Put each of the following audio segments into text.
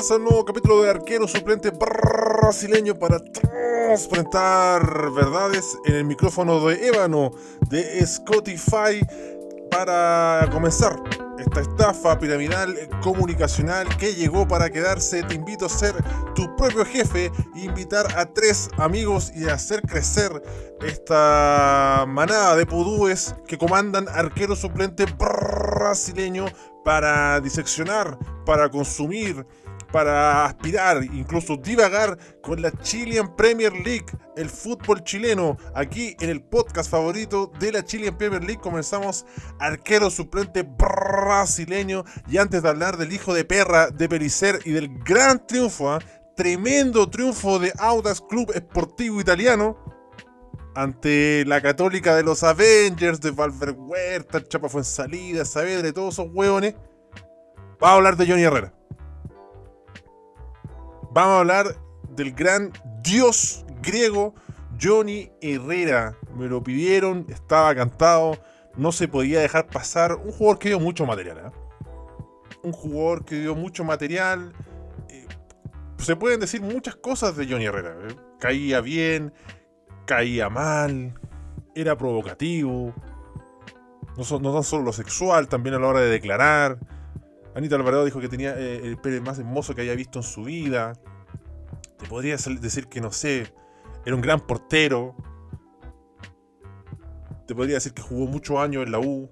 Bienvenidos a un nuevo capítulo de Arquero Suplente Brasileño para transparentar verdades en el micrófono de ébano de Spotify para comenzar esta estafa piramidal comunicacional que llegó para quedarse. Te invito a ser tu propio jefe, invitar a tres amigos y hacer crecer esta manada de pudúes que comandan arquero suplente brasileño para diseccionar, para consumir, para aspirar, incluso divagar con la Chilean Premier League, el fútbol chileno. Aquí en el podcast favorito de la Chilean Premier League comenzamos arquero suplente brasileño. Y antes de hablar del hijo de perra de Pericer y del gran triunfo, ¿ah? tremendo triunfo de Audax Club Esportivo Italiano ante la católica de los Avengers, de Valver Huerta, Chapa Fuensalida, Saavedra de todos esos hueones. Vamos a hablar de Johnny Herrera. Vamos a hablar del gran dios griego Johnny Herrera. Me lo pidieron, estaba cantado, no se podía dejar pasar. Un jugador que dio mucho material. ¿eh? Un jugador que dio mucho material. Eh, se pueden decir muchas cosas de Johnny Herrera. ¿eh? Caía bien, caía mal, era provocativo. No, no tan solo lo sexual, también a la hora de declarar. Anita Alvarado dijo que tenía eh, el pelo más hermoso que haya visto en su vida. Te podría decir que, no sé, era un gran portero. Te podría decir que jugó muchos años en la U.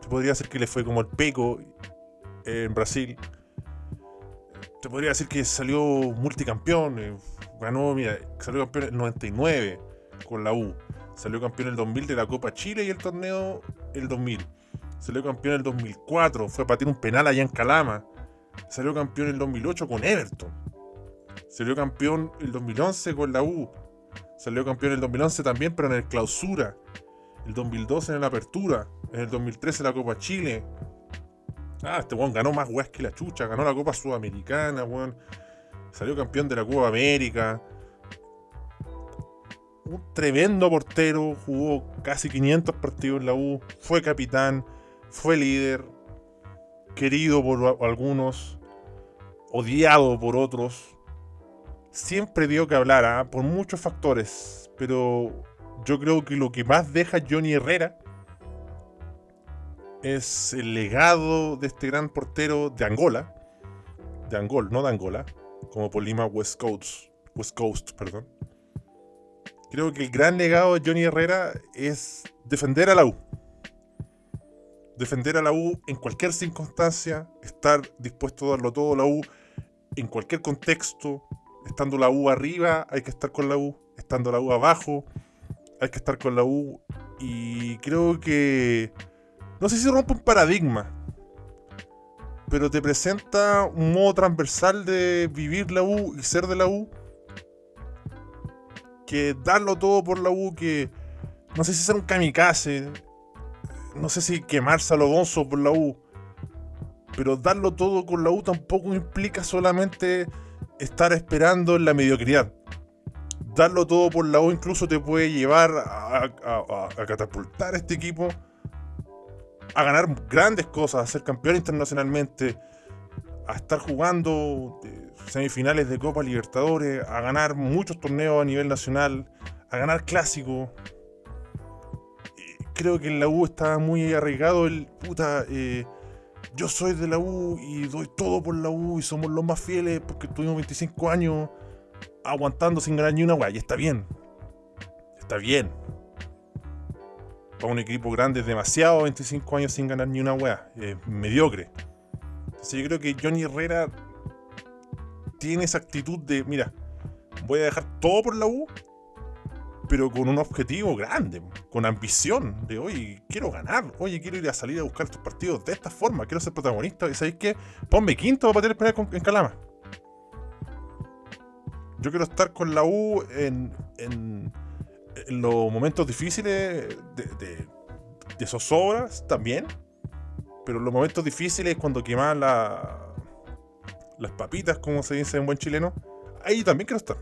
Te podría decir que le fue como el Peco en Brasil. Te podría decir que salió multicampeón. Eh, ganó, mira, salió campeón en el 99 con la U. Salió campeón en el 2000 de la Copa Chile y el torneo el 2000 Salió campeón en el 2004, fue a patir un penal allá en Calama. Salió campeón en el 2008 con Everton. Salió campeón en el 2011 con la U. Salió campeón en el 2011 también, pero en el clausura. El 2012 en la apertura. En el 2013 en la Copa Chile. Ah, este weón ganó más weas que la chucha. Ganó la Copa Sudamericana, weón. Salió campeón de la Copa América. Un tremendo portero. Jugó casi 500 partidos en la U. Fue capitán fue líder, querido por algunos, odiado por otros. Siempre dio que hablar, ¿ah? por muchos factores, pero yo creo que lo que más deja Johnny Herrera es el legado de este gran portero de Angola, de Angol, no de Angola, como por Lima West Coast, West Coast, perdón. Creo que el gran legado de Johnny Herrera es defender a la U defender a la U en cualquier circunstancia, estar dispuesto a darlo todo a la U en cualquier contexto, estando la U arriba, hay que estar con la U, estando la U abajo, hay que estar con la U. Y creo que, no sé si rompe un paradigma, pero te presenta un modo transversal de vivir la U y ser de la U, que darlo todo por la U, que no sé si ser un kamikaze, no sé si quemarse a lo bonzo por la U, pero darlo todo con la U tampoco implica solamente estar esperando en la mediocridad. Darlo todo por la U incluso te puede llevar a, catapultar a este equipo a ganar grandes cosas, a ser campeón internacionalmente, a estar jugando semifinales de Copa Libertadores, a ganar muchos torneos a nivel nacional, a ganar clásicos creo que en la U estaba muy arraigado el puta. Eh, yo soy de la U y doy todo por la U y somos los más fieles porque tuvimos 25 años aguantando sin ganar ni una weá. Y está bien. Está bien. Para un equipo grande es demasiado 25 años sin ganar ni una weá. Es mediocre. Entonces yo creo que Johnny Herrera tiene esa actitud de, mira, voy a dejar todo por la U pero con un objetivo grande, con ambición, de oye, quiero ganar, oye, quiero ir a salir a buscar estos partidos de esta forma, quiero ser protagonista, y sabéis qué, ponme quinto para tener penal en Calama. Yo quiero estar con la U en, en, los momentos difíciles de, de, de también, pero los momentos difíciles cuando queman la, las papitas, como se dice en buen chileno, ahí también quiero estar.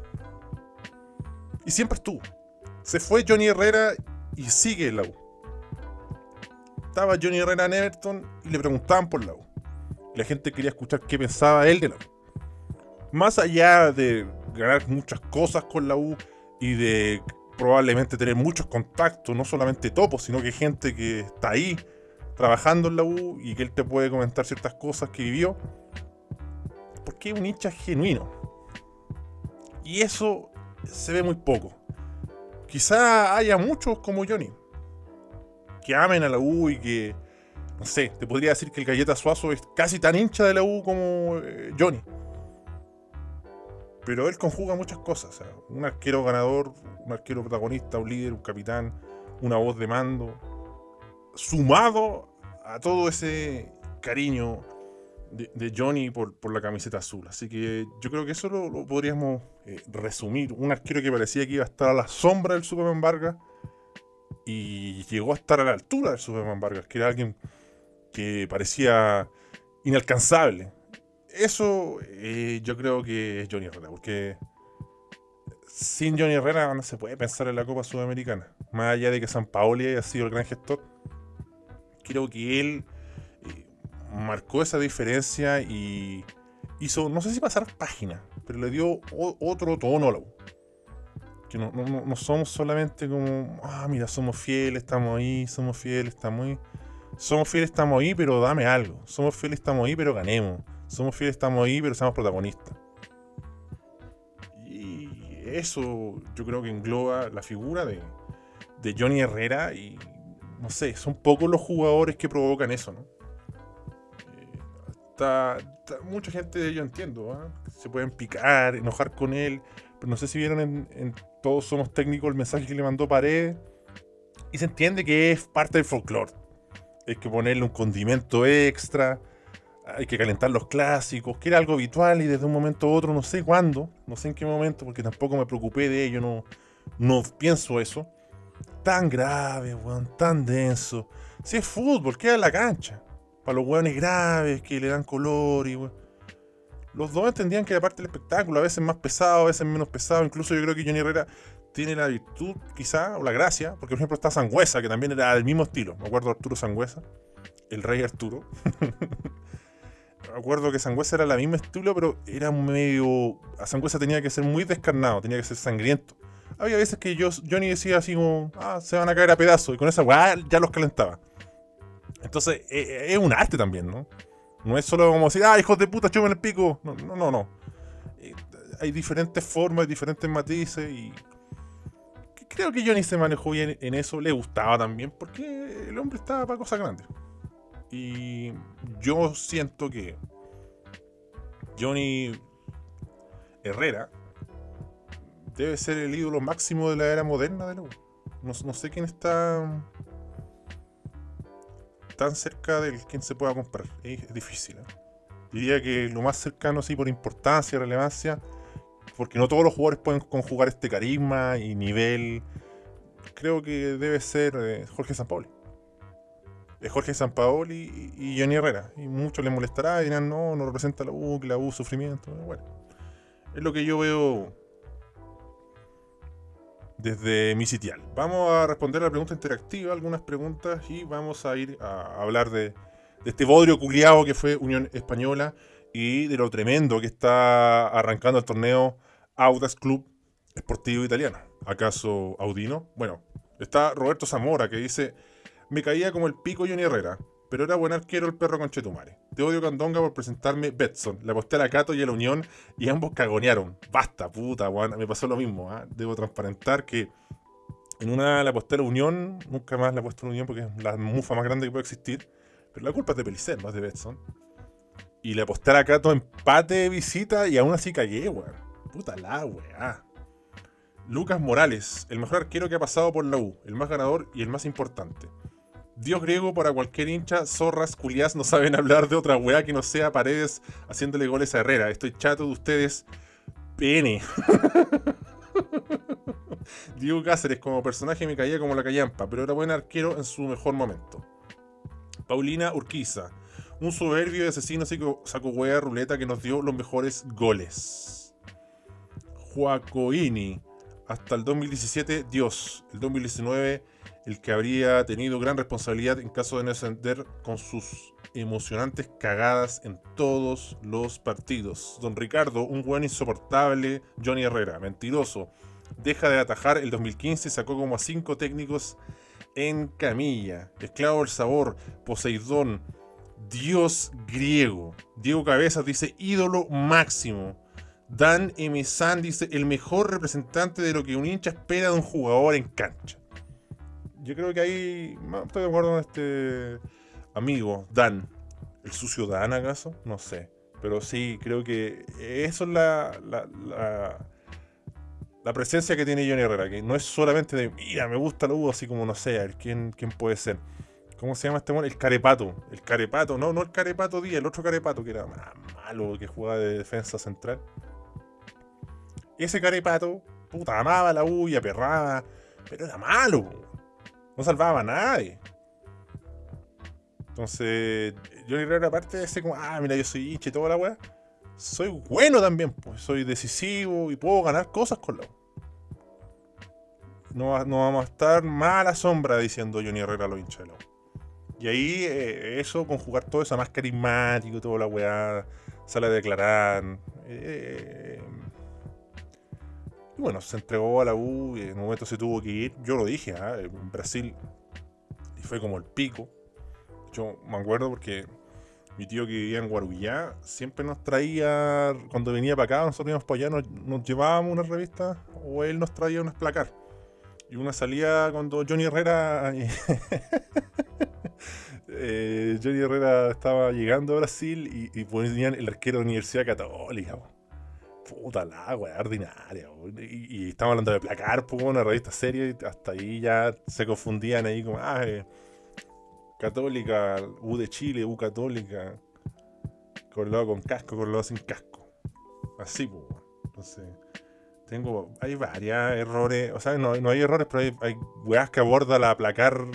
Y siempre estuvo. Se fue Johnny Herrera y sigue la U. Estaba Johnny Herrera en Everton y le preguntaban por la U. La gente quería escuchar qué pensaba él de la U. más allá de ganar muchas cosas con la U y de probablemente tener muchos contactos, no solamente topos, sino que gente que está ahí trabajando en la U y que él te puede comentar ciertas cosas que vivió, porque es un hincha genuino. Y eso se ve muy poco. Quizá haya muchos como Johnny, que amen a la U y que, no sé, te podría decir que el Galleta Suazo es casi tan hincha de la U como eh, Johnny. Pero él conjuga muchas cosas. un arquero ganador, un arquero protagonista, un líder, un capitán, una voz de mando, sumado a todo ese cariño de, Johnny por, la camiseta azul. Así que yo creo que eso lo, podríamos eh, resumir. Un arquero que parecía que iba a estar a la sombra del Superman Vargas y llegó a estar a la altura del Superman Vargas, que era alguien que parecía inalcanzable. Eso eh, yo creo que es Johnny Herrera, porque sin Johnny Herrera no se puede pensar en la Copa Sudamericana. Más allá de que San Paoli haya sido el gran gestor, creo que él marcó esa diferencia y hizo, no sé si pasar página, pero le dio otro tono a. Que no, no, somos solamente como, ah, mira, somos fieles, estamos ahí, somos fieles, estamos ahí. Somos fieles, estamos ahí, pero dame algo. Somos fieles, estamos ahí, pero ganemos. Somos fieles, estamos ahí, pero seamos protagonistas. Y eso yo creo que engloba la figura de, de Johnny Herrera y no sé, son pocos los jugadores que provocan eso, ¿no? Mucha gente, yo entiendo, ¿ah? se pueden picar, enojar con él, pero no sé si vieron en, Todos Somos Técnicos el mensaje que le mandó Paredes, y se entiende que es parte del folclore. Hay que ponerle un condimento extra, hay que calentar los clásicos, que era algo habitual y desde un momento a otro, no sé cuándo, no sé en qué momento, porque tampoco me preocupé de ello, no, no pienso eso tan grave, weón, tan denso. Si es fútbol, queda en la cancha. Para los weones graves que le dan color y weón. Los dos entendían que era parte del espectáculo, a veces más pesado, a veces menos pesado. Incluso yo creo que Johnny Herrera tiene la virtud, quizá, o la gracia, porque por ejemplo está Sangüesa, que también era del mismo estilo. Me acuerdo de Arturo Sangüesa, el rey Arturo. Me acuerdo que Sangüesa era la misma estilo, pero era medio. A Sangüesa tenía que ser muy descarnado, tenía que ser sangriento había veces que yo, Johnny decía así como, ah, se van a caer a pedazos, y con esa weá ya los calentaba. Entonces, e, e, es un arte también, ¿no? No es solo como decir, ah, hijos de puta, chumen el pico. No, no, no. no. Eh, hay diferentes formas, diferentes matices y creo que Johnny se manejó bien en eso, le gustaba también, porque el hombre estaba para cosas grandes. Y yo siento que Johnny Herrera debe ser el ídolo máximo de la era moderna de la. No, sé quién está tan cerca del quien se pueda comprar. Es, difícil. ¿eh? Diría que lo más cercano, sí, por importancia, relevancia, porque no todos los jugadores pueden conjugar este carisma y nivel. Creo que debe ser eh, Jorge Sampaoli. Es Jorge Sampaoli y, y Johnny Herrera. Y muchos les molestará y dirán, no, no representa la U, que la U, sufrimiento. Bueno, es lo que yo veo desde mi sitial. Vamos a responder a la pregunta interactiva, algunas preguntas, y vamos a ir a hablar de, este bodrio culiado que fue Unión Española y de lo tremendo que está arrancando el torneo Audax Club Esportivo Italiano. ¿Acaso Audino? Bueno, está Roberto Zamora que dice: Me caía como el pico Johnny Herrera pero era buen arquero el perro con Chetumare. Te odio Candonga por presentarme Betson. Le aposté a la Cato y a la Unión y ambos cagonearon. Basta, puta, Me pasó lo mismo. ¿ah? Debo transparentar que en una le aposté a la Unión, nunca más le aposté a la Unión porque es la mufa más grande que puede existir. Pero la culpa es de Pelicer, no es de Betson. Y le aposté a la Cato empate de visita y aún así cagué, weón. Puta la weá. Lucas Morales, el mejor arquero que ha pasado por la U, el más ganador y el más importante. Dios griego para cualquier hincha, zorras, culiás no saben hablar de otra weá que no sea paredes haciéndole goles a Herrera. Estoy chato de ustedes. Pene. Diego Cáceres como personaje me caía como la callampa, pero era buen arquero en su mejor momento. Paulina Urquiza, un soberbio y asesino saco hueá ruleta que nos dio los mejores goles. Joacoini, hasta el 2017 Dios. El 2019 el que habría tenido gran responsabilidad en caso de no ascender con sus emocionantes cagadas en todos los partidos. Don Ricardo, un buen insoportable, Johnny Herrera, mentiroso. Deja de atajar el 2015 y sacó como a cinco técnicos en camilla. Esclavo del sabor, Poseidón, Dios griego. Diego Cabezas dice ídolo máximo. Dan M. Dice el mejor representante de lo que un hincha espera de un jugador en cancha. Yo creo que ahí estoy de acuerdo con este amigo, Dan. ¿El sucio Dan acaso? No sé. Pero sí, creo que eso es la, la, la, presencia que tiene Johnny Herrera, que no es solamente de, mira, me gusta la U, así como no sé, ver, ¿quién, quién puede ser? ¿Cómo se llama este mono? El carepato. El carepato, no, no el carepato Díaz, el otro carepato que era malo, que jugaba de defensa central. Ese carepato, puta, amaba la U y aperraba, pero era malo, no salvaba a nadie. Entonces, Johnny Herrera, aparte de ese como, ah, mira, yo soy hincha y toda la weá, soy bueno también, pues, soy decisivo y puedo ganar cosas con la. No, no vamos a estar mala sombra diciendo Johnny Herrera lo hincha de la. Y ahí eh, eso, conjugar todo eso más carismático, toda la weá, sale a declarar. Eh, y bueno, se entregó a la U y en un momento se tuvo que ir. Yo lo dije, ¿ah? en Brasil. Y fue como el pico. Yo me acuerdo porque mi tío que vivía en Guarujá siempre nos traía, cuando venía para acá, nosotros íbamos para allá, nos, llevábamos una revista o él nos traía unas placar. Y una salía cuando Johnny Herrera Eh, Johnny Herrera estaba llegando a Brasil y, ponían el arquero de la Universidad Católica. Puta la weá, ordinaria. Y, y estamos hablando de placar, una revista seria, y hasta ahí ya se confundían ahí como, ah, eh, Católica, U de Chile, U Católica, colado con casco, colado sin casco. Así, pues. Entonces, tengo, hay varios errores, o sea, no, no hay errores, pero hay, weas que aborda la placar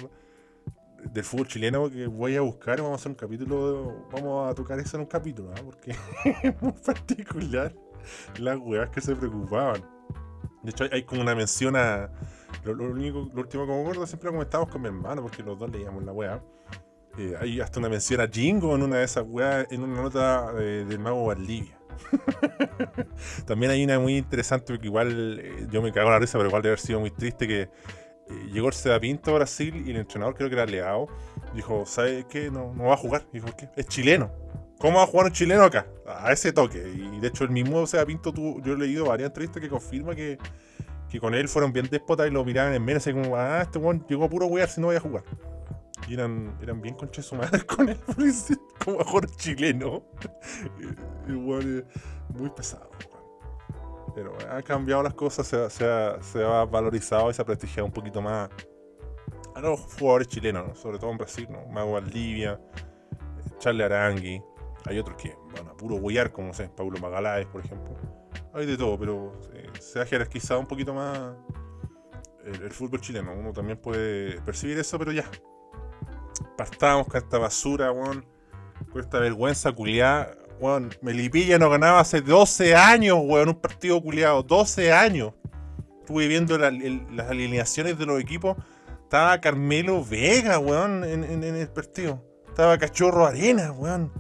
del fútbol chileno que voy a buscar. Vamos a hacer un capítulo. vamos a tocar eso en un capítulo, ¿ah? porque es muy particular las weas que se preocupaban. De hecho, hay, como una mención a. Lo, único, lo último que me acuerdo siempre comentábamos con mi hermano, porque los dos leíamos la wea. Eh, hay hasta una mención a Jingo en una de esas weas, en una nota eh, del mago Valdivia. También hay una muy interesante, porque igual eh, yo me cago en la risa, pero igual debe haber sido muy triste que eh, llegó el Seda Pinto a Brasil y el entrenador, creo que era Leao, dijo, ¿sabe qué? No, no va a jugar. Dijo, ¿qué? Es chileno. ¿Cómo va a jugar un chileno acá? A ese toque. Y de hecho el mismo Seda Pinto, yo he leído varias entrevistas que confirma que, que con él fueron bien déspotas y lo miraban en menos, así como, ah, este weón llegó a puro wear si no voy a jugar. Y eran, eran bien conches madre con él, como jugar chileno. Igual, muy pesado. Pero han cambiado las cosas, se, se, se ha valorizado y se ha prestigiado un poquito más a los jugadores chilenos, sobre todo en Brasil, ¿no? Mago Valdivia, Charlie Arangui. Hay otros que van a puro guiar, como sé, Paulo Magaláes, por ejemplo. Hay de todo, pero eh, se ha jerarquizado un poquito más el, fútbol chileno. Uno también puede percibir eso, pero ya. Partamos con esta basura, weón. Con esta vergüenza culiada Weón, Melipilla no ganaba hace 12 años, weón, un partido culiado. 12 años. Estuve viendo las alineaciones de los equipos. Estaba Carmelo Vega, weón, en, el partido. Estaba Cachorro Arena, weón.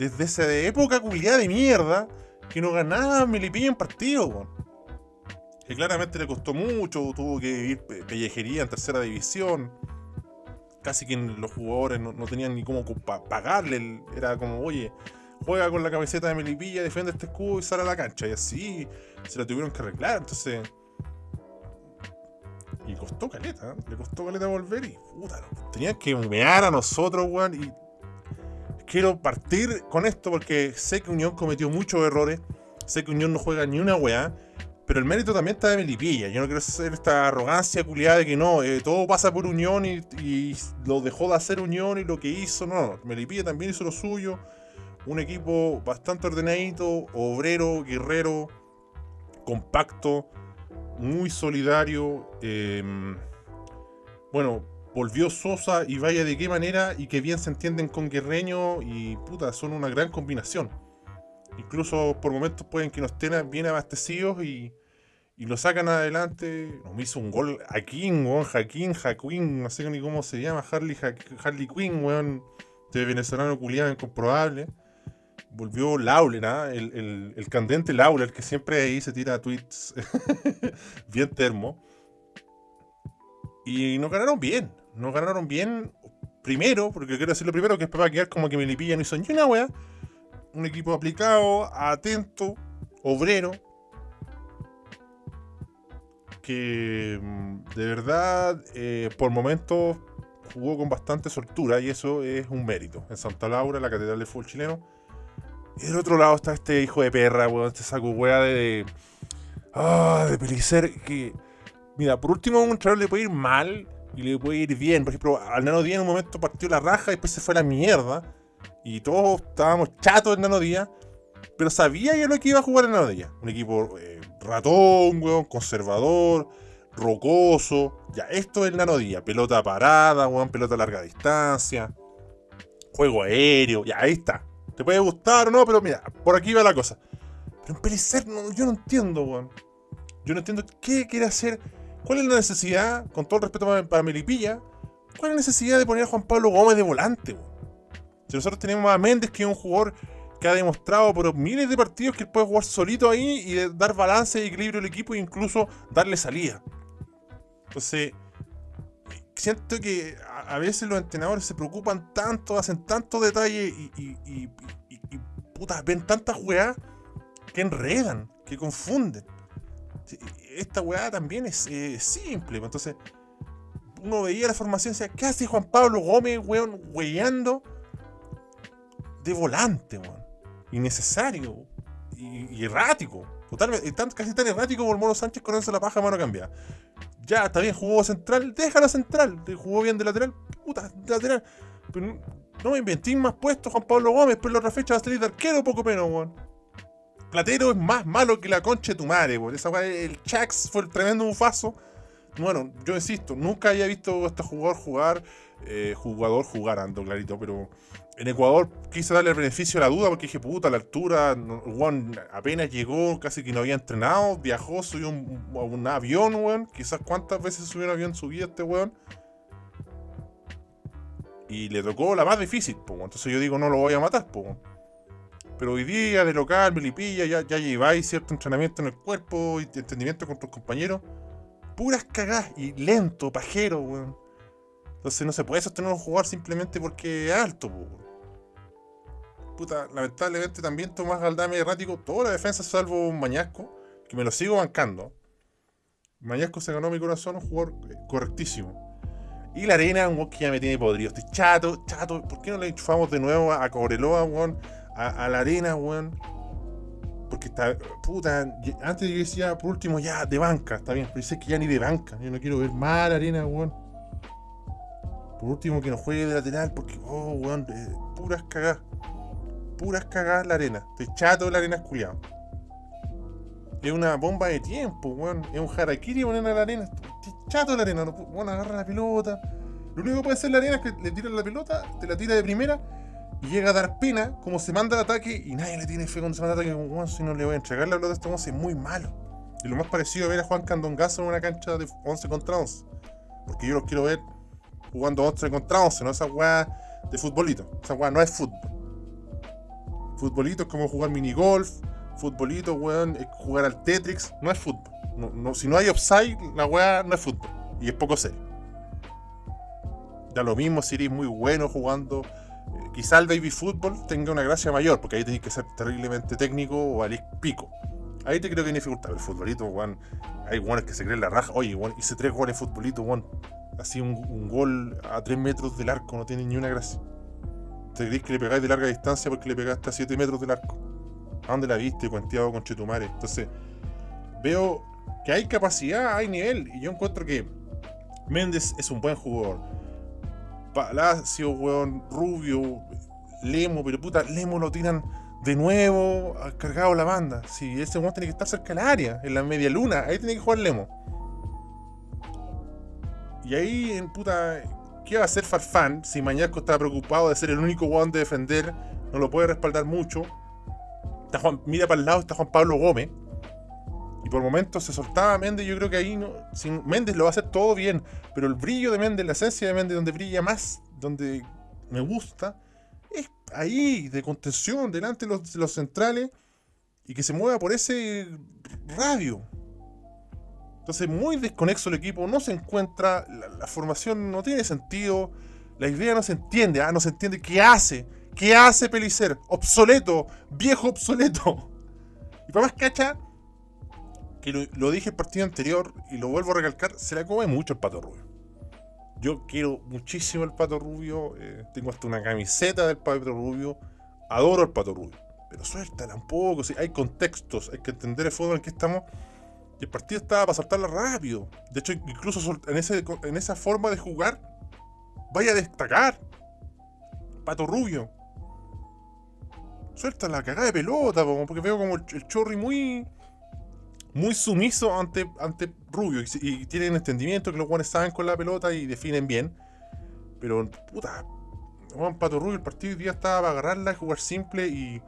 Desde esa época culiada de mierda que no ganaba Melipilla en partido, weón. Que claramente le costó mucho, tuvo que vivir pellejería en tercera división. Casi que los jugadores no, tenían ni cómo pagarle. Era como, oye, juega con la camiseta de Melipilla, defiende este escudo y sale a la cancha. Y así se la tuvieron que arreglar. Entonces. Y costó caleta, ¿eh? le costó caleta volver y puta, tenían que mear a nosotros, weón. Quiero partir con esto porque sé que Unión cometió muchos errores. Sé que Unión no juega ni una weá. Pero el mérito también está de Melipilla. Yo no quiero hacer esta arrogancia culiada de que no, eh, todo pasa por Unión y, lo dejó de hacer Unión y lo que hizo. No, no, Melipilla también hizo lo suyo un equipo bastante ordenadito, obrero, guerrero, compacto, muy solidario. Em, bueno, volvió Sosa y vaya de qué manera y que bien se entienden con Guerreño y puta, son una gran combinación. Incluso por momentos pueden que no estén bien abastecidos y, y lo sacan adelante. Nos hizo un gol a King, weón, Jaquín, Jaquín, no sé ni cómo se llama, Harley, Harley Quinn, weón, de venezolano culiado incomprobable. Volvió Lawler, ¿ah? el, el, candente Lawler, que siempre ahí se tira tweets bien termo. Y nos ganaron bien, nos ganaron bien. Primero, porque quiero decirlo primero, que es para quedar como que me Melipilla no hizo ni una wea. Un equipo aplicado, atento, obrero, que mm, de verdad eh, por momentos jugó con bastante soltura y eso es un mérito. En Santa Laura, la catedral del fútbol chileno. Y del otro lado está este hijo de perra, weón, este saco wea de. Ah, de Pelicer. Que. Mira, por último, a un entrenador le puede ir mal y le puede ir bien. Por ejemplo, al Nano Díaz en un momento partió la raja y después se fue a la mierda. Y todos estábamos chatos del Nano Díaz. Pero sabía ya lo que iba a jugar el Nano Díaz. Un equipo eh, ratón, weón, conservador, rocoso. Ya, esto es el nanodía. Pelota parada, weón, pelota a larga distancia. Juego aéreo, ya, ahí está. Te puede gustar o no, pero mira, por aquí va la cosa. Pero en Pelicer no, yo no entiendo, weón. Yo no entiendo qué quiere hacer. ¿Cuál es la necesidad, con todo el respeto para Melipilla, cuál es la necesidad de poner a Juan Pablo Gómez de volante? Si nosotros tenemos a Méndez, que es un jugador que ha demostrado por miles de partidos que él puede jugar solito ahí y dar balance y equilibrio al equipo e incluso darle salida. Entonces, siento que a veces los entrenadores se preocupan tanto, hacen tantos detalles y, y, puta, ven tantas weas que enredan, que confunden. Esta weá también es simple. Pues, entonces, uno veía la formación y decía, ¿qué hace Juan Pablo Gómez, weón, weyando de volante, weón? innecesario y, errático. Totalmente, casi tan errático como el Mono Sánchez con la paja mano cambiada. Ya, está bien, jugó central, déjala central. Jugó bien de lateral, puta, de lateral. Pero no me inventé más puestos Juan Pablo Gómez, pero la otra fecha va a salir de arquero poco menos, weón. Platero es más malo que la concha de tu madre, weón. Esa el Chax fue el tremendo bufazo. Bueno, yo insisto, nunca había visto a este jugador jugar, eh, jugador jugar, ando clarito, pero en Ecuador quise darle el beneficio a la duda porque dije, puta, a la altura, Juan apenas llegó, casi que no había entrenado, viajó, subió un, un avión, weón. Quizás cuántas veces subió un avión subía este weón. Y le tocó la más difícil, pues. Entonces yo digo, no lo voy a matar, pues. Pero hoy día, de local, Melipilla, ya, ya lleváis cierto entrenamiento en el cuerpo y entendimiento con tus compañeros. Puras cagadas y lento, pajero, weón. Entonces no se puede sostener un jugador simplemente porque es alto, pues lamentablemente también Tomás Galdame errático, toda la defensa salvo un Mañasco, que me lo sigo bancando. Mañasco se ganó mi corazón, un jugador eh, correctísimo. Y la arena, un que ya me tiene podrido. Estoy chato, chato. ¿Por qué no le enchufamos de nuevo a Cobreloa, weón? A, la arena, weón. Porque está, puta, antes yo decía, por último, ya, de banca, está bien. Pero dice que ya ni de banca. Yo no quiero ver más la arena, weón. Por último, que no juegue de lateral, porque, oh, weón, puras cagadas puras cagadas la arena. Estoy chato la arena esculiado. Es una bomba de tiempo, weón. Es un harakiri poner a la arena. Estoy chato la arena. No, bueno, agarra la pelota. Lo único que puede hacer la arena es que le tiran la pelota, te la tira de primera y llega a dar pena como se manda el ataque y nadie le tiene fe cuando se manda el ataque. Como, si no le voy a entregar la pelota a este es muy malo. Y lo más parecido a ver a Juan Candongazo en una cancha de 11 contra 11. Porque yo los quiero ver jugando 11 contra 11, no esa weá de futbolito. Esa weá no es fútbol. Futbolito es como jugar minigolf. Futbolito, weón, es jugar al Tetris. No es fútbol. No, si no hay offside, la weá no es fútbol. Y es poco serio. Da lo mismo si eres muy bueno jugando. Quizá el baby fútbol tenga una gracia mayor, porque ahí tenés que ser terriblemente técnico o al pico. Ahí te creo que hay dificultad. El futbolito, weón. Hay weones que se creen la raja. Oye, weón, hice tres goles futbolito, weón. Así un, gol a tres metros del arco no tiene ni una gracia. ¿Te crees que le pegáis de larga distancia porque le pegaste a 7 metros del arco? ¿A dónde la viste, cuenteado con Chetumare? Entonces, veo que hay capacidad, hay nivel, y yo encuentro que Méndez es un buen jugador. Palacio, weón, Rubio, Lemo, pero puta, Lemo lo tiran de nuevo cargado la banda. Si ese weón tiene que estar cerca del área, en la media luna, ahí tiene que jugar Lemo. Y ahí, en puta, ¿Qué va a hacer Farfán si Mañasco está preocupado de ser el único guan de defender? No lo puede respaldar mucho. mira para el lado, está Juan Pablo Gómez. Y por momentos se soltaba Méndez, yo creo que ahí no. Sin, Méndez lo va a hacer todo bien, pero el brillo de Méndez, la esencia de Méndez, donde brilla más, donde me gusta, es ahí, de contención, delante de los, centrales, y que se mueva por ese radio. Entonces, muy desconexo el equipo, no se encuentra, la, formación no tiene sentido, la idea no se entiende, ah, no se entiende qué hace, qué hace Pelicer, obsoleto, viejo obsoleto. Y para más cacha, que lo, dije el partido anterior y lo vuelvo a recalcar, se la come mucho el pato rubio. Yo quiero muchísimo el pato rubio, eh, tengo hasta una camiseta del pato rubio, adoro el pato rubio, pero suéltala un poco, si hay contextos, hay que entender el fútbol en que estamos. El partido estaba para saltarla rápido. De hecho, incluso en, ese, en esa forma de jugar, vaya a destacar. Pato Rubio. Suelta la cagada de pelota, porque veo como el, el chorri muy muy sumiso ante, ante Rubio y, tienen entendimiento que los guanes saben con la pelota y definen bien. Pero, puta, Juan Pato Rubio, el partido hoy día estaba para agarrarla, jugar simple y,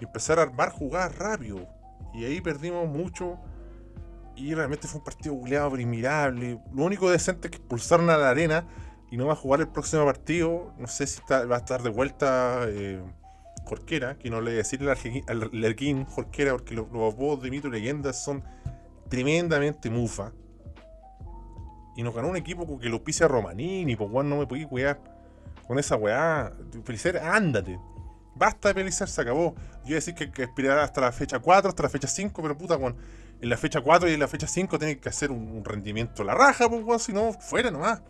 empezar a armar jugar rápido. Y ahí perdimos mucho. Y realmente fue un partido buleado, admirable. Lo único decente es que expulsaron a la arena y no va a jugar el próximo partido. No sé si va a estar de vuelta. Eh, Jorquera, que no le voy a decir al Lerguín Jorquera, porque los, los de mito y leyendas son tremendamente mufa. Y nos ganó un equipo que lo pise a Romanini, pues weón, no me podía cuidar con esa weá. Pelicer, ándate. Basta de Pelicer, se acabó. Yo iba a decir que, que esperar hasta la fecha 4, hasta la fecha 5, pero puta, weón. En la fecha 4 y en la fecha 5 tiene que hacer un, rendimiento la raja, pues weón, si no, fuera nomás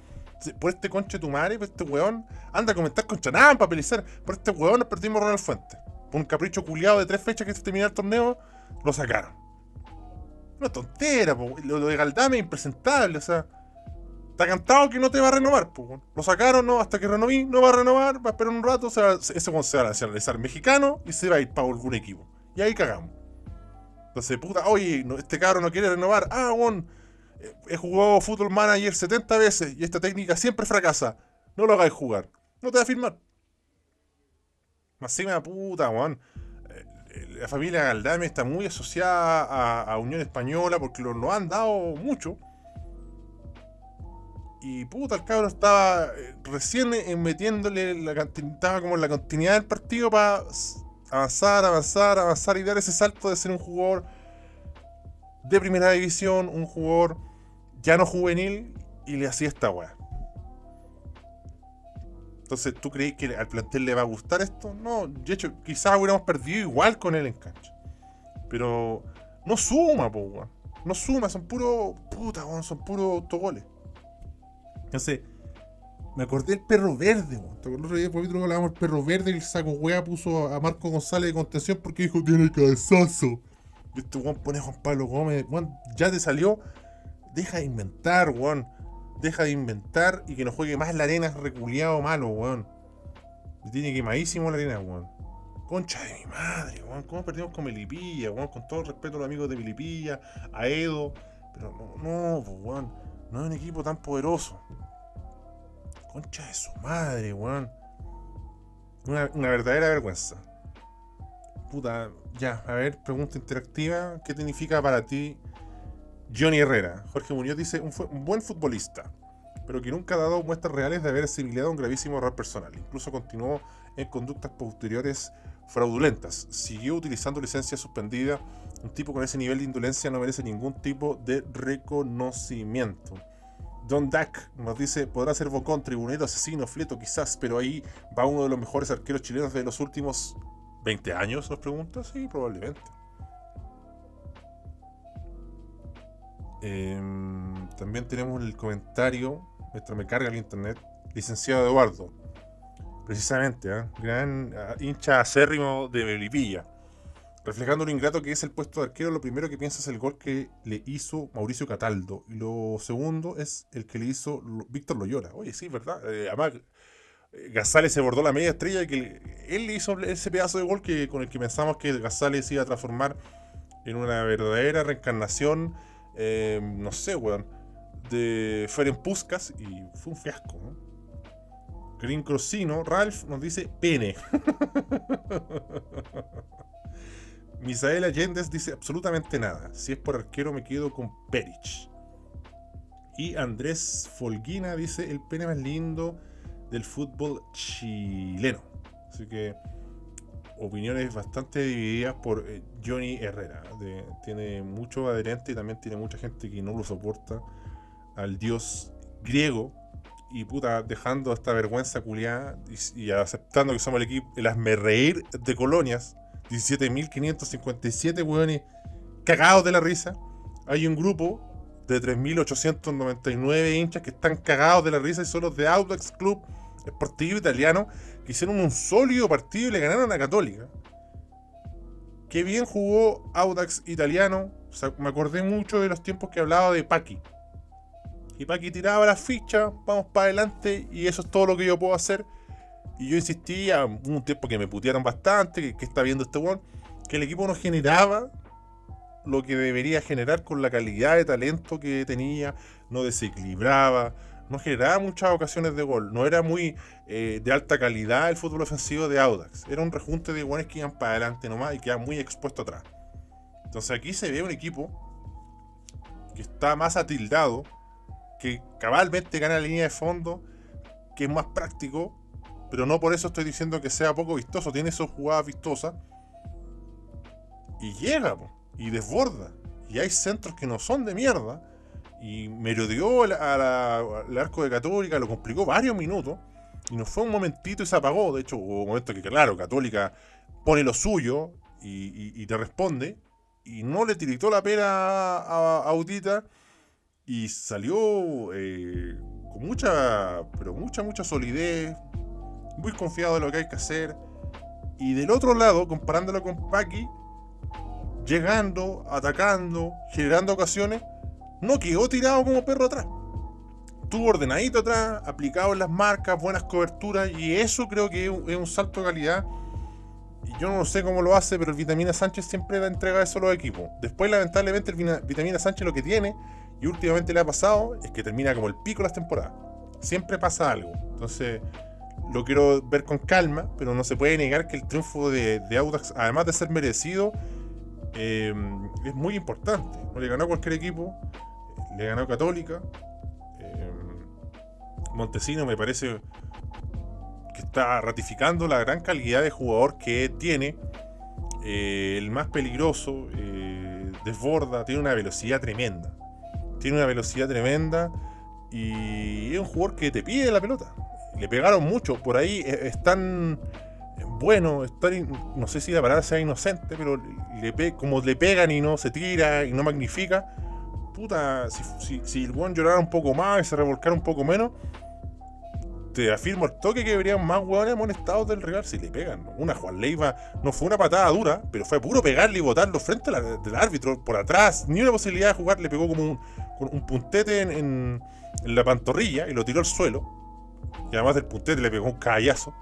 por este conche tu madre, por este weón, anda a comentar con Chanán para pelizar. Por este weón nos perdimos Ronald Fuente. Por un capricho culiado de tres fechas que se terminó el torneo, lo sacaron. Una tontera. Lo, de Galdame es impresentable, o sea. Está cantado que no te va a renovar, po. Lo sacaron, no, hasta que renoví, no va a renovar, va a esperar un rato, se va, ese weón se va a nacionalizar mexicano y se va a ir para algún equipo. Y ahí cagamos. Entonces, puta, oye, este cabro no quiere renovar. Ah, weón he jugado Football Manager 70 veces y esta técnica siempre fracasa. No lo hagáis jugar. No te va a firmar. Más puta, weón. Eh, la familia Galdame está muy asociada a, Unión Española porque lo, han dado mucho. Y puta, el cabrón estaba eh, recién metiéndole la estaba como en la continuidad del partido para avanzar, avanzar, avanzar y dar ese salto de ser un jugador de primera división, un jugador ya no juvenil y le hacía esta weá. Entonces, ¿tú crees que al plantel le va a gustar esto? No, de hecho, quizás hubiéramos perdido igual con él en cancha. Pero no suma, po, weón. No suma, son puro. Puta, weón, son puros autogoles. Entonces, me acordé del perro verde, weón. ¿Te acuerdas el otro día que hablábamos del perro verde y el saco weá puso a Marco González de contención porque dijo tiene cabezazo? Y este weón pone a Juan Pablo Gómez, weón, ya te salió Deja de inventar, weón. Deja de inventar y que no juegue más la arena reculeado malo, weón. tiene quemadísimo la arena, weón. Concha de mi madre, weón. ¿Cómo perdimos con Melipilla, weón? Con todo el respeto a los amigos de Melipilla, a Edo. Pero no, no, weón. No es un equipo tan poderoso. Concha de su madre, weón. Una verdadera vergüenza. Puta, ya, a ver, pregunta interactiva. ¿Qué significa para ti Johnny Herrera. Jorge Muñoz dice, un, buen futbolista, pero que nunca ha dado muestras reales de haber asimilado un gravísimo error personal. Incluso continuó en conductas posteriores fraudulentas. Siguió utilizando licencia suspendida. Un tipo con ese nivel de indolencia no merece ningún tipo de reconocimiento. Don Dak nos dice, podrá ser bocón, tribunero, asesino, fleto quizás, pero ahí va uno de los mejores arqueros chilenos de los últimos 20 años, nos pregunta. Sí, probablemente. Em, también tenemos el comentario, mientras me carga el internet, licenciado Eduardo. Precisamente, ¿eh? gran ah, hincha acérrimo de Melipilla. Reflejando lo ingrato que es el puesto de arquero, lo primero que piensa es el gol que le hizo Mauricio Cataldo. Y lo segundo es el que le hizo Víctor Loyola. Oye, sí, ¿verdad? Eh, además, eh, se bordó la media estrella y que él hizo ese pedazo de gol que, con el que pensamos que Gazales iba a transformar en una verdadera reencarnación eh, no sé, weón, de Feren Puskas y fue un fiasco, ¿no? Green Crossino, Ralph nos dice pene. Misael Allende dice absolutamente nada. Si es por arquero me quedo con Perich. Y Andrés Folguina dice el pene más lindo del fútbol chileno. Así que opiniones bastante divididas por eh, Johnny Herrera. tiene mucho adherente y también tiene mucha gente que no lo soporta al dios griego. Y puta, dejando esta vergüenza culiada y, aceptando que somos el equipo, el de colonias. 17.557 hueones cagados de la risa. Hay un grupo de 3.899 hinchas que están cagados de la risa y son los de Audax Club Esportivo Italiano que hicieron un sólido partido y le ganaron a Católica. Qué bien jugó Audax Italiano. me acordé mucho de los tiempos que hablaba de Paqui. Y Paqui tiraba la ficha, vamos para adelante y eso es todo lo que yo puedo hacer. Y yo insistía, un tiempo que me putearon bastante, que, está viendo este one, que el equipo no generaba lo que debería generar con la calidad de talento que tenía, no desequilibraba, no generaba muchas ocasiones de gol, no era muy eh, de alta calidad el fútbol ofensivo de Audax, era un rejunte de guanes que iban para adelante nomás y quedaban muy expuesto atrás. Entonces aquí se ve un equipo que está más atildado, que cabalmente gana la línea de fondo, que es más práctico, pero no por eso estoy diciendo que sea poco vistoso, tiene sus jugadas vistosas y llega y desborda. Y hay centros que no son de mierda y merodeó al arco de Católica, lo complicó varios minutos y no fue un momentito y se apagó. De hecho, hubo un momento que, claro, Católica pone lo suyo y, te responde y no le tiritó la pena a, Audita y salió eh, con mucha, pero mucha, mucha solidez, muy confiado de lo que hay que hacer. Y del otro lado, comparándolo con Paki, llegando, atacando, generando ocasiones, no quedó tirado como perro atrás. Estuvo ordenadito atrás, aplicado en las marcas, buenas coberturas, y eso creo que es un salto de calidad. Y yo no sé cómo lo hace, pero el Vitamina Sánchez siempre da entrega eso a los equipos. Después, lamentablemente, el Vitamina Sánchez lo que tiene, y últimamente le ha pasado, es que termina como el pico las temporadas. Siempre pasa algo. Entonces, lo quiero ver con calma, pero no se puede negar que el triunfo de, de Audax, además de ser merecido, eh, es muy importante. No le ganó a cualquier equipo, le ganó Católica. Eh, Montesino me parece que está ratificando la gran calidad de jugador que tiene. Eh, el más peligroso, eh, desborda, tiene una velocidad tremenda. Tiene una velocidad tremenda y es un jugador que te pide la pelota. Le pegaron mucho, por ahí están bueno, están, no sé si la palabra sea inocente, pero como le pegan y no se tira y no magnifica, puta, si, si, el buen llorara un poco más y se revolcara un poco menos, te afirmo el toque que verían más hueones amonestados del rival si le pegan. Una Juan Leiva no fue una patada dura, pero fue puro pegarle y botarlo frente del árbitro, por atrás, ni una posibilidad de jugar, le pegó como un, un puntete en, la pantorrilla y lo tiró al suelo. Y además del puntete le pegó un callazo.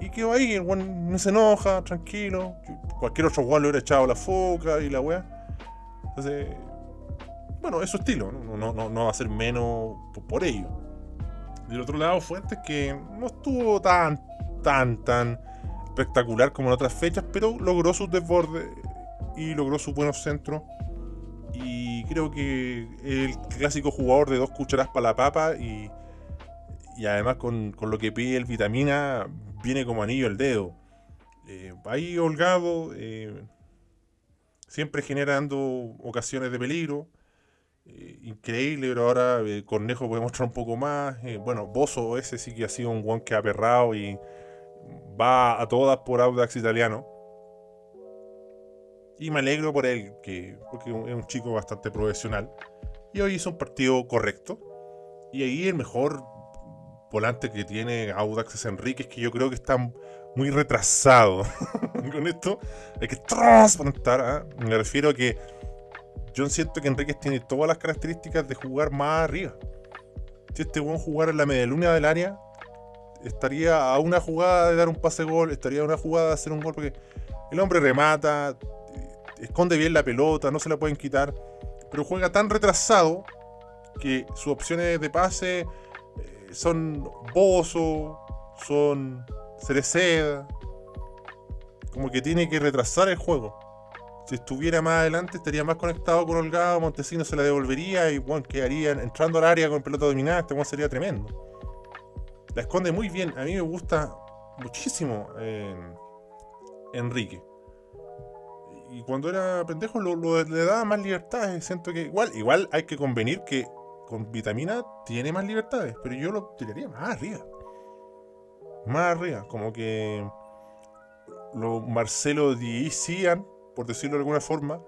Y quedó ahí, el no se enoja, tranquilo. Cualquier otro weón le hubiera echado la foca y la weá. Entonces, bueno, es su estilo, ¿no? No, va a ser menos por ello. Del otro lado, Fuentes que no estuvo tan, tan, tan espectacular como en otras fechas, pero logró sus desbordes y logró sus buenos centros. Y creo que el clásico jugador de dos cucharas para la papa y, y además con, con, lo que pide el vitamina, viene como anillo al dedo. Eh, ahí holgado, eh, siempre generando ocasiones de peligro. Eh, increíble, pero ahora eh, Cornejo puede mostrar un poco más. Eh, bueno, Bozo ese sí que ha sido un guan que ha aperrado y va a todas por Audax italiano. Y me alegro por él, que, porque es un chico bastante profesional. Y hoy hizo un partido correcto. Y ahí el mejor volante que tiene Audax es Enrique, que yo creo que está muy retrasado. Con esto hay que transplantar. ¿ah? Me refiero a que yo siento que Enrique tiene todas las características de jugar más arriba. Si este buen jugar en la media luna del área, estaría a una jugada de dar un pase gol, estaría a una jugada de hacer un gol, porque el hombre remata, esconde bien la pelota, no se la pueden quitar, pero juega tan retrasado que sus opciones de pase eh, son Bozo, son Cereceda, como que tiene que retrasar el juego si estuviera más adelante estaría más conectado con Holgado, Montesino se la devolvería y bueno, quedaría entrando al área con pelota dominada, este sería tremendo. La esconde muy bien, a mí me gusta muchísimo eh, Enrique. Y cuando era pendejo le daba más libertades, siento que igual, igual hay que convenir que con vitamina tiene más libertades, pero yo lo tiraría más arriba. Más arriba, como que lo Marcelo Cian por decirlo de alguna forma,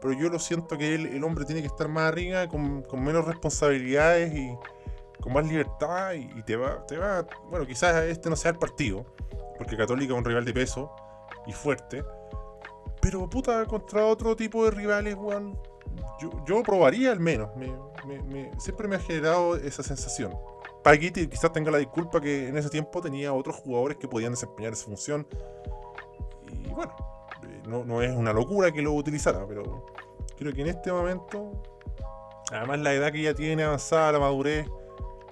pero yo lo siento que el, hombre tiene que estar más arriba, con, menos responsabilidades y con más libertad y, te va, te va, bueno, quizás este no sea el partido, porque Católica es un rival de peso y fuerte, pero puta, contra otro tipo de rivales, weón, yo, probaría al menos, siempre me ha generado esa sensación. Paquiti quizás tenga la disculpa que en ese tiempo tenía otros jugadores que podían desempeñar esa función. Y bueno, no, es una locura que lo utilizara, pero creo que en este momento, además la edad que ya tiene avanzada, la madurez,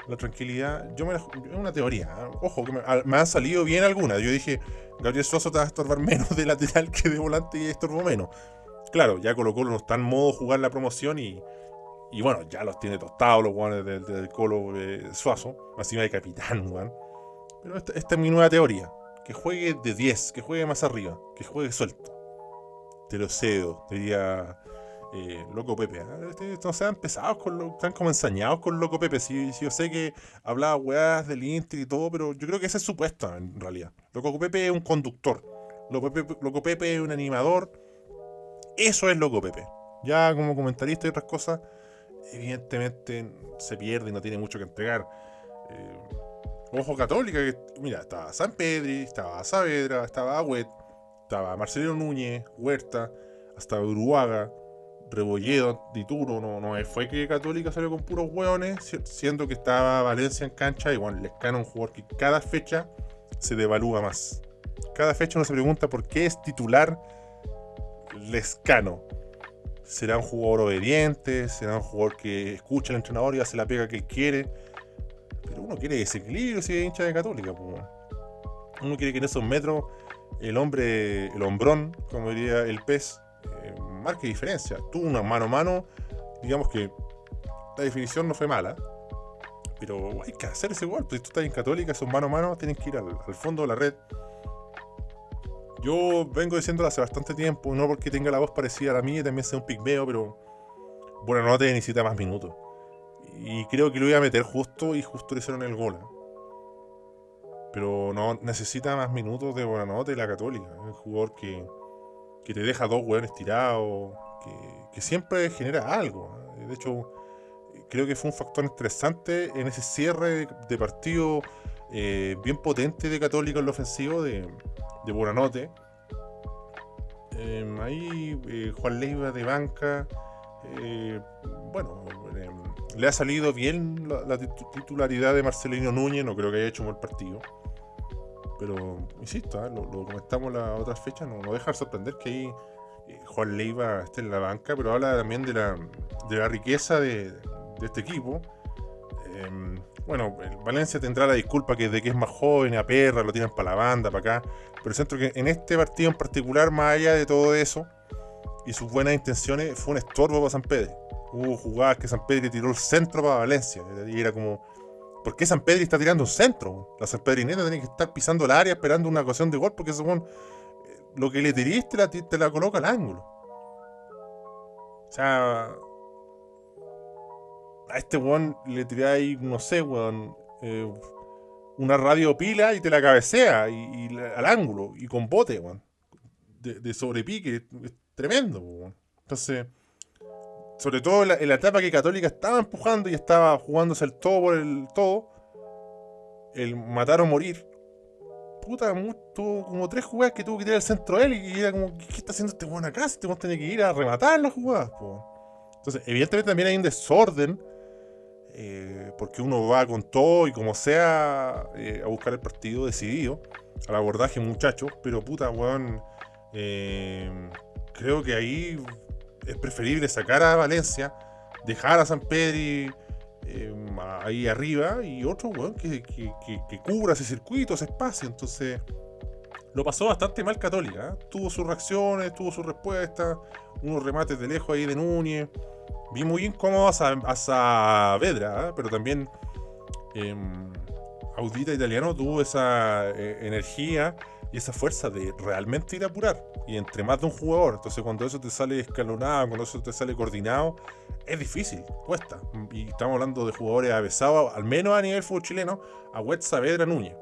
la tranquilidad, yo me es una teoría, ¿eh? ojo, que me, han salido bien algunas. Yo dije, Gabriel Suazo te va a estorbar menos de lateral que de volante y estorbo menos. Claro, ya Colo Colo no está en modo jugar la promoción y, y bueno, ya los tiene tostados los guanes del, Colo eh, Suazo, encima de capitán, weón. Pero esta, esta, es mi nueva teoría. Que juegue de 10, que juegue más arriba, que juegue suelto te lo cedo, diría eh, Loco Pepe. ¿eh? Este, no sean pesados con lo, están como ensañados con Loco Pepe. Si, yo sé que hablaba weas del Inter y todo, pero yo creo que ese es su puesto en realidad. Loco Pepe es un conductor. Loco Pepe, Loco Pepe es un animador. Eso es Loco Pepe. Ya como comentarista y otras cosas, evidentemente se pierde y no tiene mucho que entregar. Eh, Ojo Católica, que mira, estaba San Pedri, estaba Saavedra, estaba Agüet, estaba Marcelino Núñez, Huerta, hasta Uruaga, Rebolledo, Dituro, no, no fue que Católica salió con puros hueones, siendo que estaba Valencia en cancha y bueno, Lescano un jugador que cada fecha se devalúa más. Cada fecha uno se pregunta por qué es titular Lescano. ¿Será un jugador obediente? ¿Será un jugador que escucha al entrenador y hace la pega que él quiere? Pero uno quiere desequilibrio si es hincha de Católica. Uno quiere que en esos metros el hombre, el hombrón, como diría el pez, eh, marque diferencia. Tuvo una mano a mano, digamos que la definición no fue mala, pero hay que hacer ese gol. Pues si tú estás en Católica, esos mano a mano tienen que ir al, fondo de la red. Yo vengo diciéndolo hace bastante tiempo, no porque tenga la voz parecida a la mía y también sea un pigmeo, pero bueno, no te necesita más minutos. Y creo que lo iba a meter justo y justo le hicieron el gol. Pero no necesita más minutos de buena nota y la Católica. Es un jugador que, que te deja dos hueones tirados, que, siempre genera algo. De hecho, creo que fue un factor interesante en ese cierre de partido eh, bien potente de Católica en lo ofensivo de, de Buenanote. Em, ahí eh, Juan Leiva de banca. Eh, bueno, em, le ha salido bien la, titularidad de Marcelino Núñez, no creo que haya hecho un buen partido. Pero, insisto, ¿eh? lo, comentamos la otra fecha, no, no deja de sorprender que ahí eh, Juan Leiva esté en la banca, pero habla también de la, riqueza de, este equipo. Em, bueno, Valencia tendrá la disculpa que de que es más joven, a perra, lo tienen para la banda, para acá. Pero siento que en este partido en particular, más allá de todo eso y sus buenas intenciones, fue un estorbo para San Pedro. Hubo jugadas que San Pedro tiró el centro para Valencia. Y era como, ¿Por qué San Pedro está tirando un centro? La San Pedrineta tiene que estar pisando el área esperando una ocasión de gol porque según eh, lo que le tiriste te la, coloca al ángulo. O sea, a este weón le ahí, no sé, weón, eh, una radio pila y te la cabecea y, al ángulo y con bote, weón. De, de sobrepique, tremendo, weón. Entonces, sobre todo en la, etapa que Católica estaba empujando y estaba jugándose el todo por el todo, el matar o morir. Puta, tuvo como tres jugadas que tuvo que tirar el centro él y era como, ¿qué, está haciendo este weón acá? Este weón tiene que ir a rematar las jugadas, Entonces, evidentemente también hay un desorden, eh, porque uno va con todo y como sea eh, a buscar el partido decidido, al abordaje muchacho, pero puta, weón, eh, creo que ahí es preferible sacar a Valencia, dejar a San Pedro eh, ahí arriba y otro weón que, cubra ese circuito, ese espacio. Entonces, lo pasó bastante mal Católica. ¿eh? Tuvo sus reacciones, tuvo sus respuestas, unos remates de lejos ahí de Núñez. Vi muy incómodo a, Saavedra, ¿eh? pero también em, Audita Italiano tuvo esa eh, energía y esa fuerza de realmente ir a apurar. Y entre más de un jugador. Entonces, cuando eso te sale escalonado, cuando eso te sale coordinado, es difícil, cuesta. Y estamos hablando de jugadores avesados, al menos a nivel fútbol chileno, a Wet Saavedra Núñez.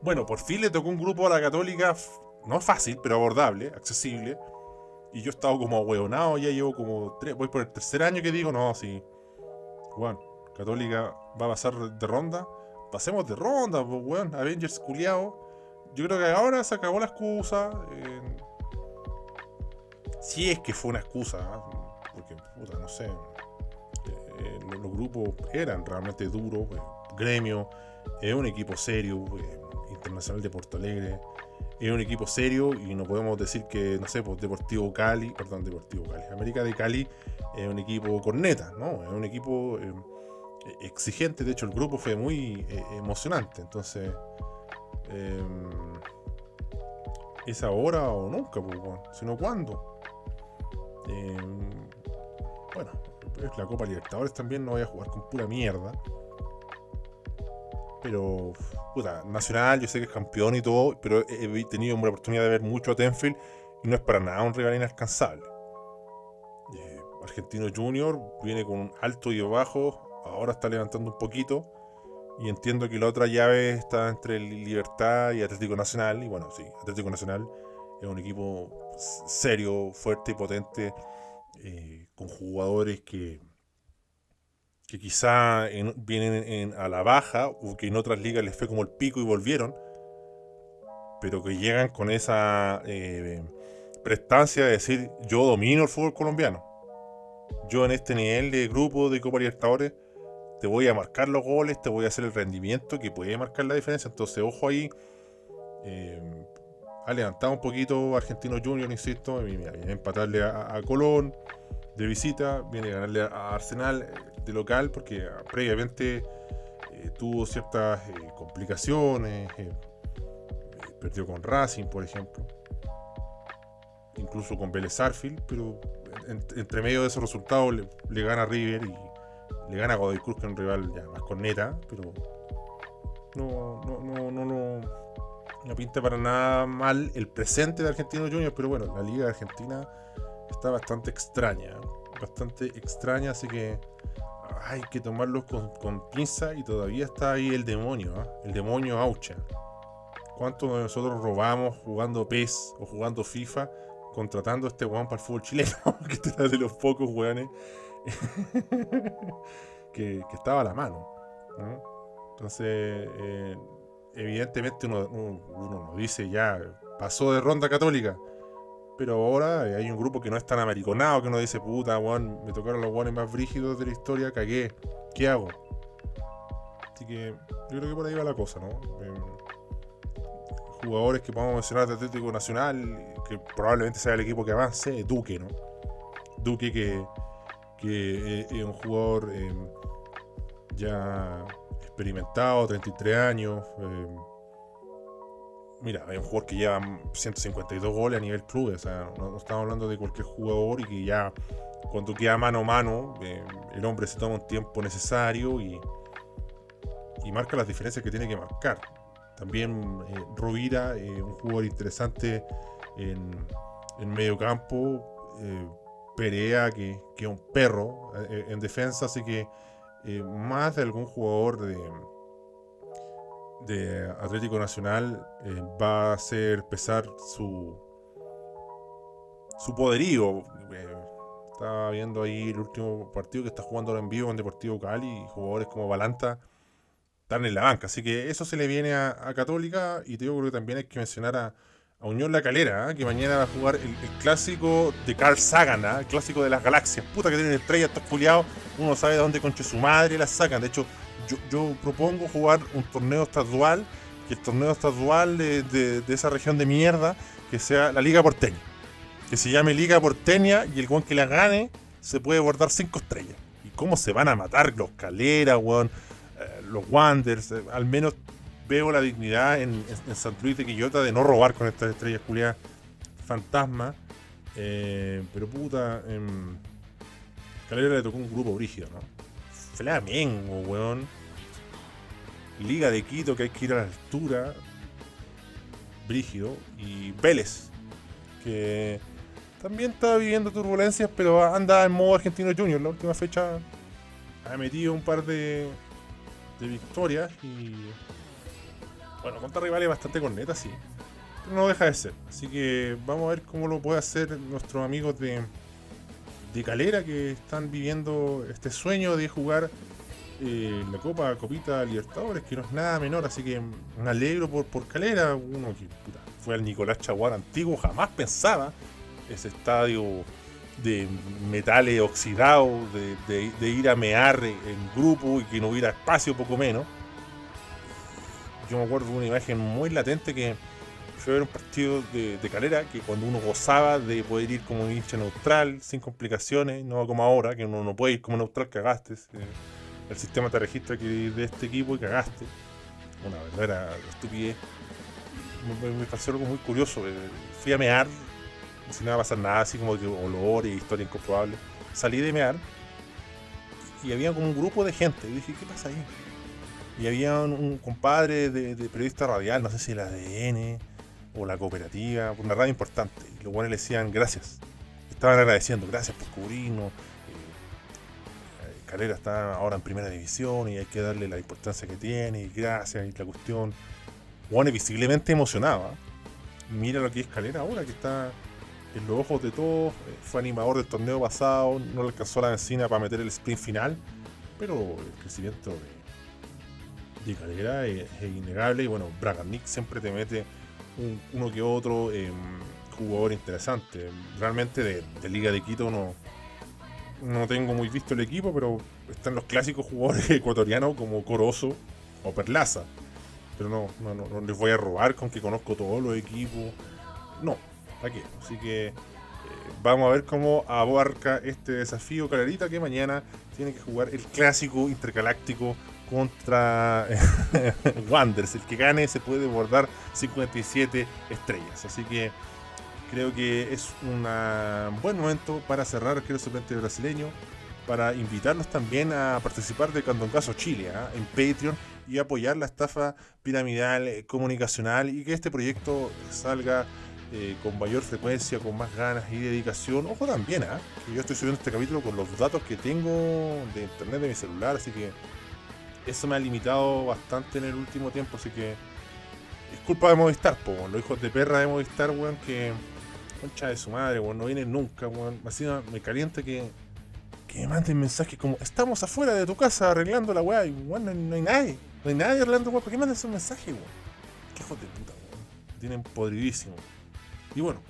Bueno, por fin le tocó un grupo a la Católica, no fácil, pero abordable, accesible. Y yo he estado como ahueonado, ya llevo como tres, voy por el tercer año que digo, no, sí. Bueno, Católica va a pasar de ronda. Pasemos de ronda, pues, weón. Avengers culiao. Yo creo que ahora se acabó la excusa. si es que fue una excusa, ¿ah? porque, puta, no sé. Eh, los, grupos eran realmente duros. Pues, gremio, es un equipo serio. Pues, Internacional de Porto Alegre. Es un equipo serio y no podemos decir que, no sé, pues Deportivo Cali, perdón, Deportivo Cali, América de Cali es un equipo corneta, ¿no? Es un equipo eh, exigente, de hecho el grupo fue muy eh, emocionante, entonces... Eh, ¿Es ahora o nunca? Pues, sino cuándo. bueno, la Copa Libertadores también no voy a jugar con pura mierda. Pero, puta, Nacional, yo sé que es campeón y todo, pero he tenido una oportunidad de ver mucho a Tenfield y no es para nada un rival inalcanzable. Eh, Argentino Junior viene con alto y bajo, ahora está levantando un poquito. Y entiendo que la otra llave está entre Libertad y Atlético Nacional. Y bueno, sí, Atlético Nacional es un equipo serio, fuerte y potente, eh, con jugadores que que quizá vienen a la baja o que en otras ligas les fue como el pico y volvieron, pero que llegan con esa eh, prestancia de decir yo domino el fútbol colombiano. Yo en este nivel de grupo de Copa Libertadores te voy a marcar los goles, te voy a hacer el rendimiento que puede marcar la diferencia. Entonces, ojo ahí. Eh, ha levantado un poquito Argentino Junior, insisto, a empatarle a, a Colón de visita, viene a ganarle a Arsenal eh, de local porque ah, previamente eh, tuvo ciertas eh, complicaciones, perdió con Racing, por ejemplo, incluso con Vélez Arfield, pero entre medio de esos resultados le, gana River y le gana a Godoy Cruz, que es un rival ya más corneta, pero no, no, no, no, no, no pinta para nada mal el presente de Argentino Juniors, pero bueno, la Liga Argentina está bastante extraña. Bastante extraña, así que hay que tomarlos con, pinza y todavía está ahí el demonio, ¿ah? el demonio Aucha. ¿Cuántos de nosotros robamos jugando PES o jugando FIFA contratando a este weón para el fútbol chileno? que era de los pocos weones que, estaba a la mano. Entonces, eh, evidentemente uno, uno, uno dice ya, pasó de ronda católica pero ahora hay un grupo que no es tan americonado, que uno dice, puta, weón, me tocaron los guanes más brígidos de la historia, cagué, ¿qué hago? Así que yo creo que por ahí va la cosa, ¿no? Em, jugadores que podemos mencionar de Atlético Nacional, que probablemente sea el equipo que avance, Duque, ¿no? Duque que, que eh, es un jugador em, ya experimentado, 33 años, em, mira, hay un jugador que lleva 152 goles a nivel club, o sea, no, estamos hablando de cualquier jugador y que ya cuando queda mano a mano, eh, el hombre se toma un tiempo necesario y, y marca las diferencias que tiene que marcar. También eh, Rovira, eh, un jugador interesante en, en medio campo, Perea, que es un perro en defensa, así que más de algún jugador de de Atlético Nacional eh, va a hacer pesar su su poderío. Eh, estaba viendo ahí el último partido que está jugando en vivo en Deportivo Cali y jugadores como Balanta están en la banca. Así que eso se le viene a, Católica y te digo que también hay que mencionar a, Unión La Calera, ¿eh? que mañana va a jugar el, clásico de Carl Sagan, el clásico de las galaxias. Puta que tienen estrellas, estos culiados. Uno sabe de dónde conche su madre las sacan. De hecho, yo, propongo jugar un torneo estadual, que el torneo estadual de, esa región de mierda, que sea la Liga Porteña. Que se llame Liga Porteña y el weón que la gane se puede bordar cinco estrellas. ¿Y cómo se van a matar los Caleras, weón? Eh, los Wanders, eh, al menos veo la dignidad en, en, San Luis de Quillota de no robar con estas estrellas culiadas fantasma. Eh, pero puta, en Calera le tocó un grupo brígido, ¿no? Flamengo, weón. Liga de Quito que hay que ir a la altura. Brígido. Y Vélez, que también está viviendo turbulencias, pero anda en modo argentino junior. La última fecha ha metido un par de, de victorias y. Bueno, contra rivales bastante cornetas, sí. Pero no deja de ser. Así que vamos a ver cómo lo puede hacer nuestros amigos de, de Calera que están viviendo este sueño de jugar eh, la Copa Copita Libertadores, que no es nada menor. Así que me alegro por, por Calera. Uno que fue al Nicolás Chaguar antiguo, jamás pensaba ese estadio de metales oxidados, de, ir a mear en grupo y que no hubiera espacio, poco menos. Yo me acuerdo de una imagen muy latente que fue ver un partido de, calera que cuando uno gozaba de poder ir como hincha neutral, sin complicaciones, no como ahora, que uno no puede ir como neutral, cagaste. El sistema te registra de este equipo y cagaste. Una verdadera estupidez. Me, me pareció algo muy curioso. Eh, fui a mear si no iba a pasar nada, así como que olor y historia incomprobable. Salí de mear y había como un grupo de gente. Y dije, ¿qué pasa ahí? Y había un, compadre de, periodista radial, no sé si el ADN o la cooperativa, una radio importante. Y los buenos le decían gracias. Estaban agradeciendo, gracias por cubrirnos. Eh, Calera está ahora en primera división y hay que darle la importancia que tiene, y gracias, y la cuestión. Bueno, visiblemente emocionado. ¿ah? Mira lo que es Calera ahora, que está en los ojos de todos, eh, fue animador del torneo pasado, no le alcanzó la encina para meter el sprint final, pero el crecimiento de, de Calera es, innegable y bueno, Nick siempre te mete uno que otro em, jugador interesante. Realmente de, Liga de Quito no, no tengo muy visto el equipo, pero están los clásicos jugadores ecuatorianos como Corozo o Perlaza. Pero no, no, no, no les voy a robar con que conozco todos los equipos. No, Así que eh, vamos a ver cómo abarca este desafío Calarita que mañana tiene que jugar el clásico intergaláctico contra Wanderers. El que gane se puede bordar 57 estrellas. Así que creo que es un buen momento para cerrar el suplente brasileño. Para invitarlos también a participar de Candongazo Chile ¿ah? en Patreon y apoyar la estafa piramidal eh, comunicacional y que este proyecto salga eh, con mayor frecuencia, con más ganas y dedicación. Ojo también, ¿ah? que yo estoy subiendo este capítulo con los datos que tengo de internet de mi celular, así que eso me ha limitado bastante en el último tiempo, así que es culpa de Movistar, po, los hijos de perra de Movistar, weón, que concha de su madre, weón, no vienen nunca, weón. Así me calienta que, que me manden mensajes como, estamos afuera de tu casa arreglando la weá, y weón, no, hay nadie, no hay nadie arreglando weá, ¿por qué mandan esos mensajes, weón? Qué hijos de puta, weón. tienen podridísimo. Y bueno,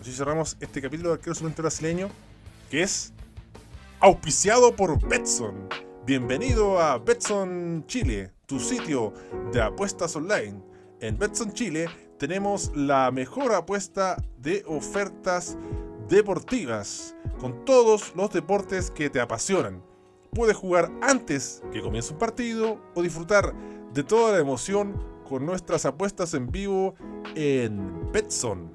así cerramos este capítulo de Arquero Suplente Brasileño, que es auspiciado por Betson. Bienvenido a Betson Chile, tu sitio de apuestas online. En Betson Chile tenemos la mejor apuesta de ofertas deportivas, con todos los deportes que te apasionan. Puedes jugar antes que comience un partido o disfrutar de toda la emoción con nuestras apuestas en vivo en Betson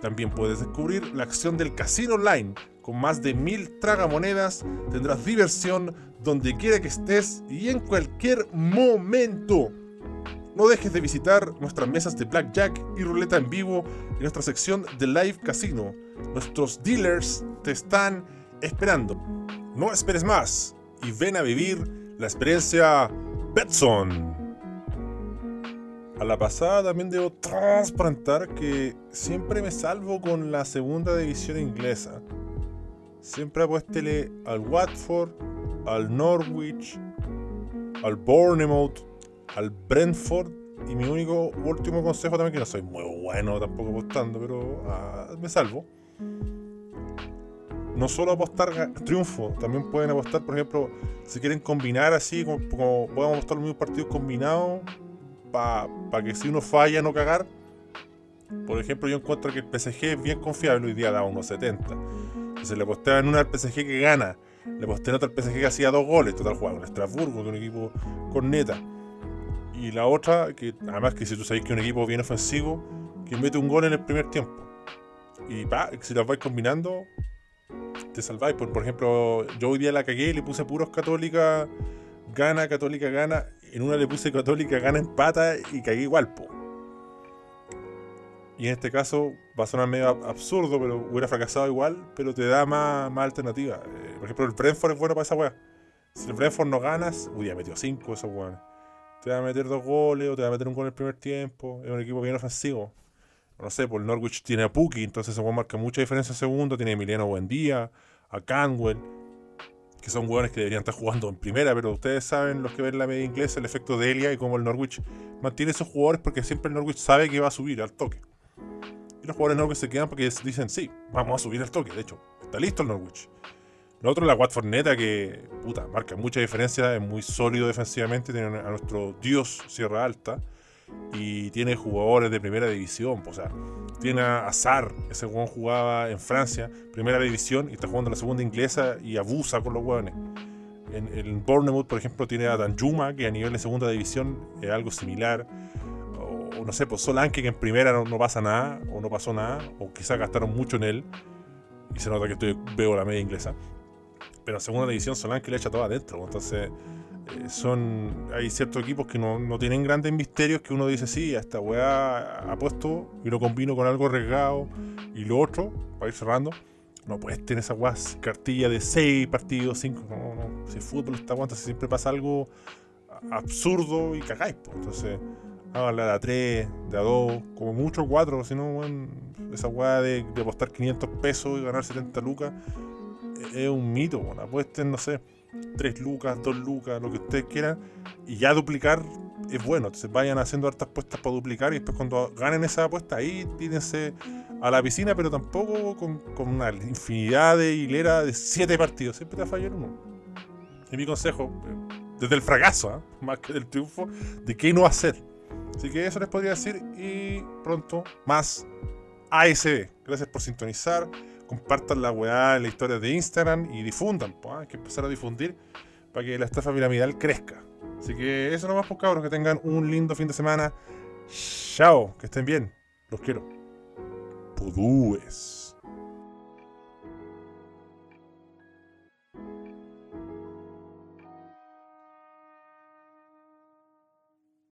también puedes descubrir la acción del casino online. Con más de mil tragamonedas tendrás diversión donde quiera que estés y en cualquier momento. No dejes de visitar nuestras mesas de blackjack y ruleta en vivo en nuestra sección de Live Casino. Nuestros dealers te están esperando. No esperes más y ven a vivir la experiencia Betson. A la pasada también debo transparentar que siempre me salvo con la segunda división inglesa. Siempre apuéstele al Watford, al Norwich, al Bournemouth, al Brentford. Y mi único último consejo también, que no soy muy bueno tampoco apostando, pero ah, me salvo. No solo apostar triunfo, también pueden apostar, por ejemplo, si quieren combinar así, como, como podemos apostar los mismos partidos combinados para que si uno falla no cagar. Por ejemplo, yo encuentro que el PSG es bien confiable, hoy día da unos 70. Entonces le apostaba en una al PSG que gana, le aposté en otra al PSG que hacía dos goles, total jugaba con Estrasburgo, que es un equipo con neta. Y la otra, que además que si tú sabes que un equipo bien ofensivo, que mete un gol en el primer tiempo. Y pa, si las vais combinando, te salváis. Por, por ejemplo, yo hoy día la cagué y le puse puros católica, gana, católica, gana. En una le puse católica, gana, empata y cagué igual, po. Y en este caso va a sonar medio absurdo, pero hubiera fracasado igual, pero te da más, más alternativa. Por ejemplo, el Brentford es bueno para esa weá. Si el Brentford no ganas, uy, ya metió 5 esos weones. Te va a meter dos goles o te va a meter un gol en el primer tiempo. Es un equipo bien ofensivo. No sé, por el Norwich tiene a Puki, entonces ese weón marca mucha diferencia en segundo. Tiene a Emiliano Buendía, a Canwell, que son weones que deberían estar jugando en primera, pero ustedes saben, los que ven la media inglesa, el efecto de Elia y cómo el Norwich mantiene esos jugadores porque siempre el Norwich sabe que va a subir al toque. Y los jugadores Norwich se quedan porque dicen, sí, vamos a subir el toque. De hecho, está listo el Norwich. Lo otro, la Watford Neta, que puta, marca mucha diferencia, es muy sólido defensivamente, tiene a nuestro dios Sierra Alta y tiene jugadores de primera división. O sea, tiene a Azar, ese jugador jugaba en Francia, primera división, y está jugando en la segunda inglesa y abusa con los hueones. En, en Bournemouth, por ejemplo, tiene a Danjuma, que a nivel de segunda división es algo similar no sé, pues Solanke que en primera no, pasa nada, o no pasó nada, o quizás gastaron mucho en él, y se nota que estoy, veo la media inglesa. Pero en segunda división Solanke le echa todo adentro, pues, entonces eh, son hay ciertos equipos que no, tienen grandes misterios que uno dice, sí, a esta weá apuesto y lo combino con algo arriesgado, y lo otro, para ir cerrando, no puedes tener esa weá cartilla de 6 partidos, 5, no, no, si fútbol está aguanta, siempre pasa algo absurdo y cagáis, pues, entonces Háganla de a 3, de a 2, como mucho 4, si no, esa weá de, apostar 500 pesos y ganar 70 lucas es un mito, bueno, apuesten, no sé, 3 lucas, 2 lucas, lo que ustedes quieran, y ya duplicar es bueno, entonces vayan haciendo hartas apuestas para duplicar y después cuando ganen esa apuesta ahí tírense a la piscina, pero tampoco con, una infinidad de hilera de 7 partidos, siempre te va a fallar uno. Y mi consejo, eh, desde el fracaso, ¿ah? más que del triunfo, de qué no hacer. Así que eso les podría decir y pronto más ASB. Gracias por sintonizar. Compartan la weá en la historia de Instagram y difundan. Pues, hay que empezar a difundir para que la estafa piramidal crezca. Así que eso nomás, pues cabros. Que tengan un lindo fin de semana. Chao, que estén bien. Los quiero. Pudúes.